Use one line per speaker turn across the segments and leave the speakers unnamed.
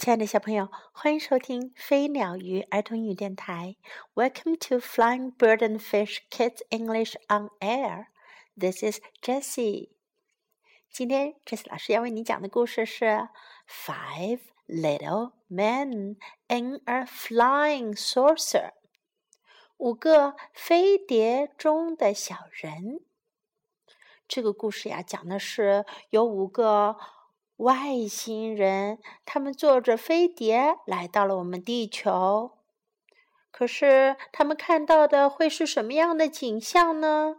亲爱的小朋友，欢迎收听飞鸟鱼儿童英语电台。Welcome to Flying Bird and Fish Kids English on Air. This is Jessie. 今天，Jessie 老师要为你讲的故事是《Five Little Men in a Flying Saucer》。五个飞碟中的小人。这个故事呀，讲的是有五个。外星人，他们坐着飞碟来到了我们地球。可是，他们看到的会是什么样的景象呢？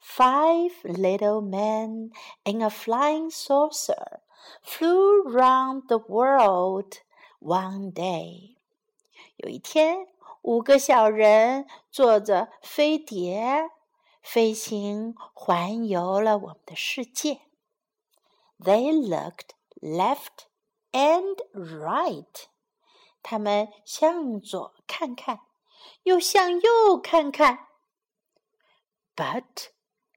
Five little men in a flying saucer flew round the world one day。有一天，五个小人坐着飞碟。 飞行环游了我们的世界。They looked left and right。他们向左看看，又向右看看。But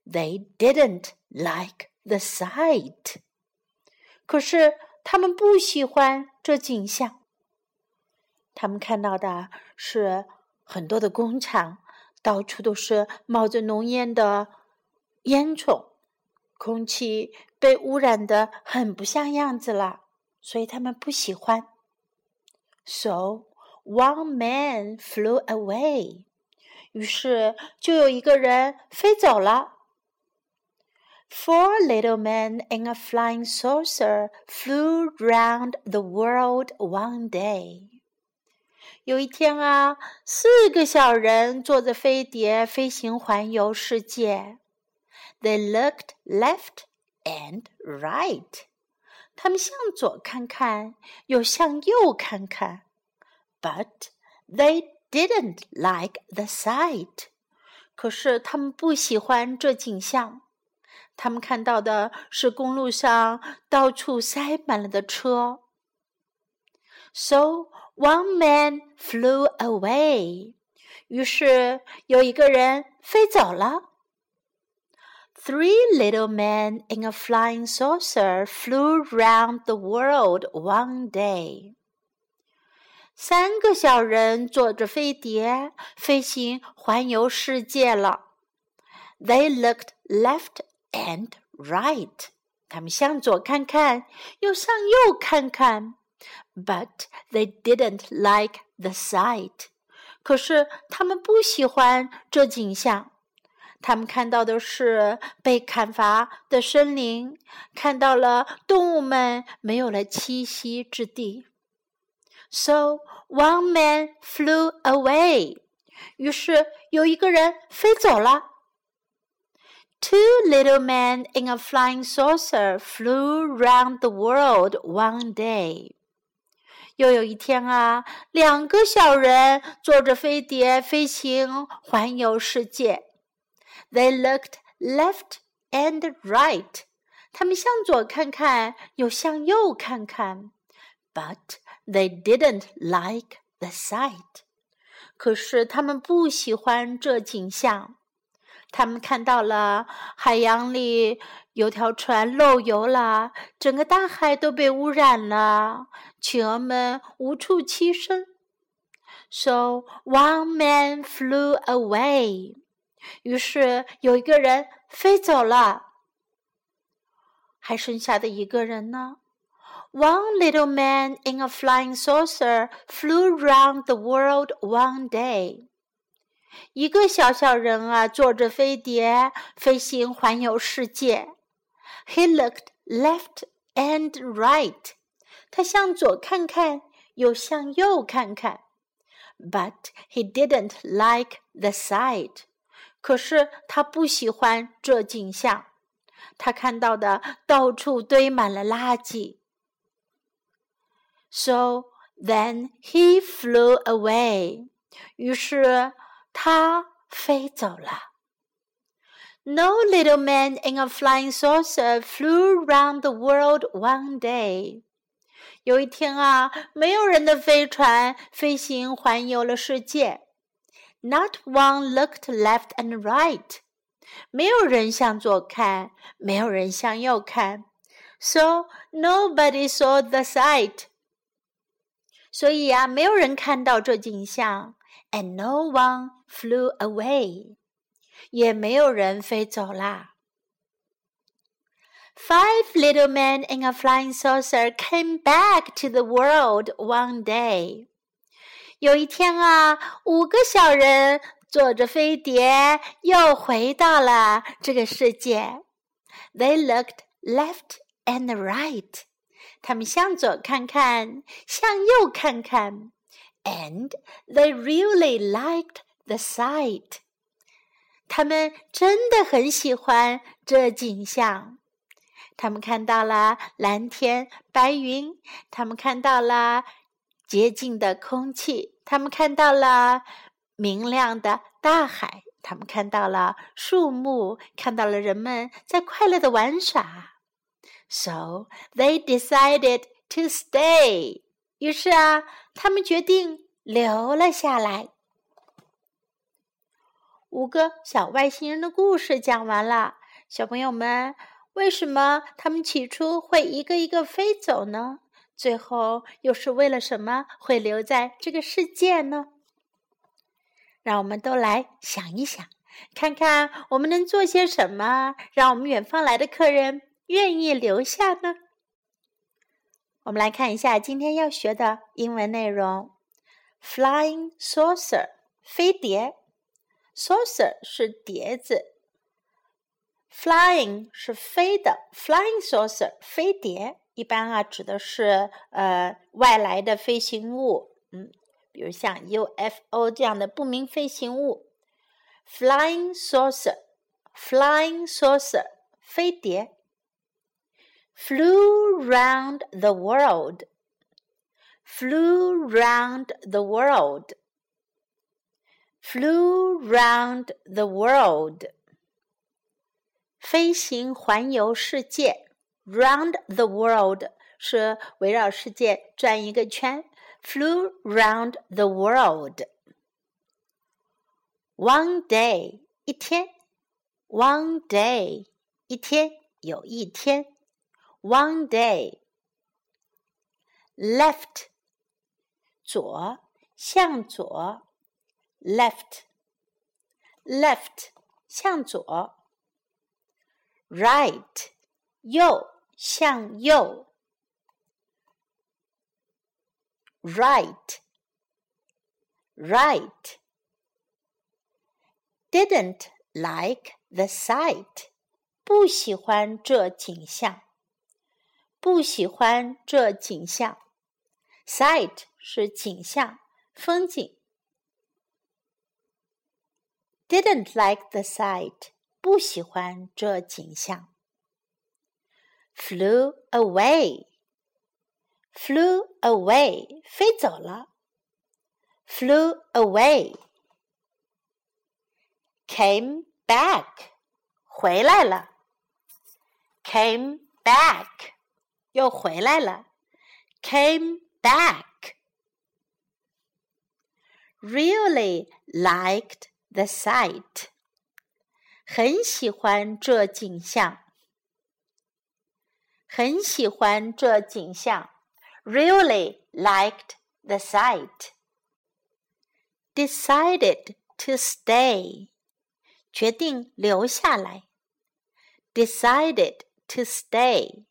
they didn't like the sight。可是他们不喜欢这景象。他们看到的是很多的工厂。到处都是冒着浓烟的烟囱，空气被污染的很不像样子了，所以他们不喜欢。So one man flew away，于是就有一个人飞走了。Four little men in a flying saucer flew round the world one day. 有一天啊，四个小人坐着飞碟飞行环游世界。They looked left and right。他们向左看看，又向右看看。But they didn't like the sight。可是他们不喜欢这景象。他们看到的是公路上到处塞满了的车。So one man flew away. 于是有一个人飞走了。Three little men in a flying saucer flew round the world one day. 三个小人坐着飞碟飞行环游世界了。They looked left and right. 他们向左看看，又向右看看。 but they didn't like the sight. 可是他们不喜欢这景象。他们看到的是被砍伐的森林，看到了动物们没有了栖息之地。So one man flew away. 于是有一个人飞走了。Two little men in a flying saucer flew round the world one day. 又有一天啊，两个小人坐着飞碟飞行环游世界。They looked left and right，他们向左看看，又向右看看。But they didn't like the sight，可是他们不喜欢这景象。他们看到了海洋里有条船漏油了，整个大海都被污染了，企鹅们无处栖身。So one man flew away。于是有一个人飞走了，还剩下的一个人呢？One little man in a flying saucer flew round the world one day。一个小小人啊，坐着飞碟飞行环游世界。He looked left and right，他向左看看，又向右看看。But he didn't like the sight，可是他不喜欢这景象。他看到的到处堆满了垃圾。So then he flew away，于是。 他飞走了。No little man in a flying saucer flew round the world one day. 有一天啊，没有人的飞船飞行环游了世界。Not one looked left and right. 没有人向左看，没有人向右看。 so nobody saw the sight. 所以呀、啊，没有人看到这景象 ，and no one flew away，也没有人飞走啦。Five little men in a flying saucer came back to the world one day. 有一天啊，五个小人坐着飞碟又回到了这个世界。They looked left and right. 他们向左看看，向右看看 ，and they really liked the sight。他们真的很喜欢这景象。他们看到了蓝天白云，他们看到了洁净的空气，他们看到了明亮的大海，他们看到了树木，看到了人们在快乐的玩耍。So they decided to stay. 于是啊， 他们决定留了下来。五个小外星人的故事讲完了，小朋友们，为什么他们起初会一个一个飞走呢？最后又是为了什么会留在这个世界呢？让我们都来想一想，看看我们能做些什么，让我们远方来的客人。愿意留下呢？我们来看一下今天要学的英文内容：Flying saucer，飞碟；saucer 是碟子；flying 是飞的；flying saucer 飞碟一般啊指的是呃外来的飞行物，嗯，比如像 UFO 这样的不明飞行物。Flying saucer，flying saucer 飞碟。flew round the world, flew round the world, flew round the world. 飞行环游世界，round the world 是围绕世界转一个圈，flew round the world. One day 一天，one day 一天有一天。 one day. Left 左向左，left left 向左。Right 右向右，right right didn't like the sight 不喜欢这景象。 不喜欢这景象。Sight 是景象、风景。Didn't like the sight，不喜欢这景象。Flew away，flew away，飞走了。Flew away，came back，回来了。Came back。 又回来了，came back. Really liked the sight. 很喜欢这景象，很喜欢这景象。Really liked the sight. Decided to stay. 决定留下来。Decided to stay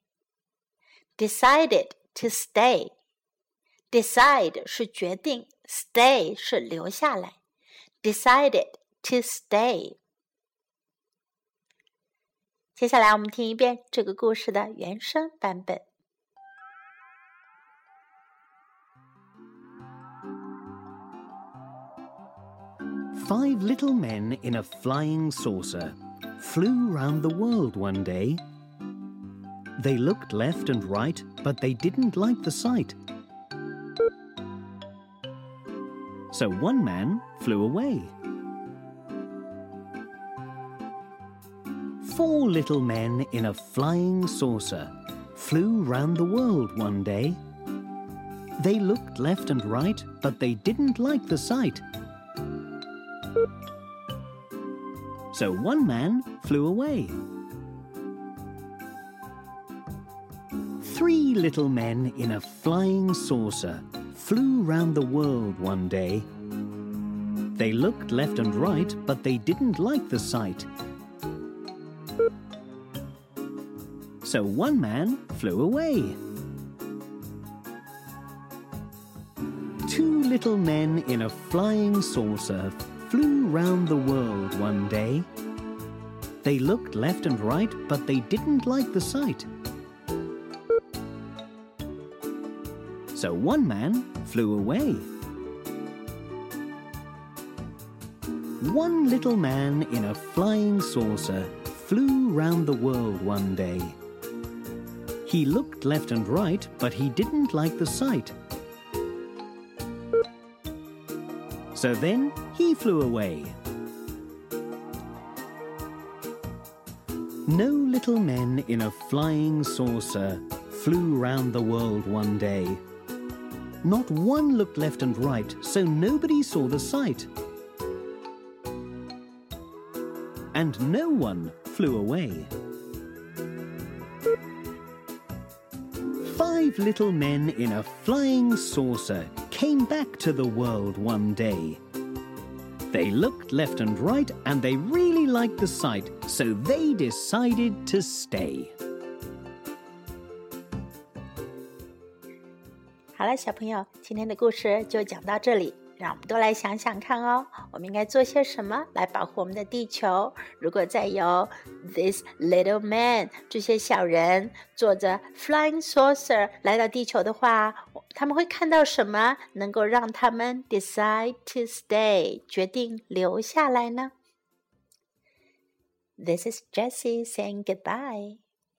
decided to stay. Decide 是决定，stay 是留下来。Decided to stay. 接下来我们听一遍这个故事的原声版本。
Five little men in a flying saucer flew round the world one day they looked left and right, but they didn't like the sight. So one man flew away. Four little men in a flying saucer flew round the world one day. They looked left and right, but they didn't like the sight. So one man flew away. Three little men in a flying saucer flew round the world one day. They looked left and right, but they didn't like the sight. So one man flew away. Two little men in a flying saucer flew round the world one day. They looked left and right, but they didn't like the sight. So one man flew away. One little man in a flying saucer flew round the world one day. He looked left and right, but he didn't like the sight. So then he flew away. No little men in a flying saucer flew round the world one day. Not one looked left and right, so nobody saw the sight. And no one flew away. Five little men in a flying saucer came back to the world one day. They looked left and right and they really liked the sight, so they decided to stay.
好了，小朋友，今天的故事就讲到这里。让我们多来想想看哦，我们应该做些什么来保护我们的地球？如果再有 this little man 这些小人坐着 flying saucer 来到地球的话，他们会看到什么能够让他们 decide to stay 决定留下来呢？This is Jessie saying goodbye.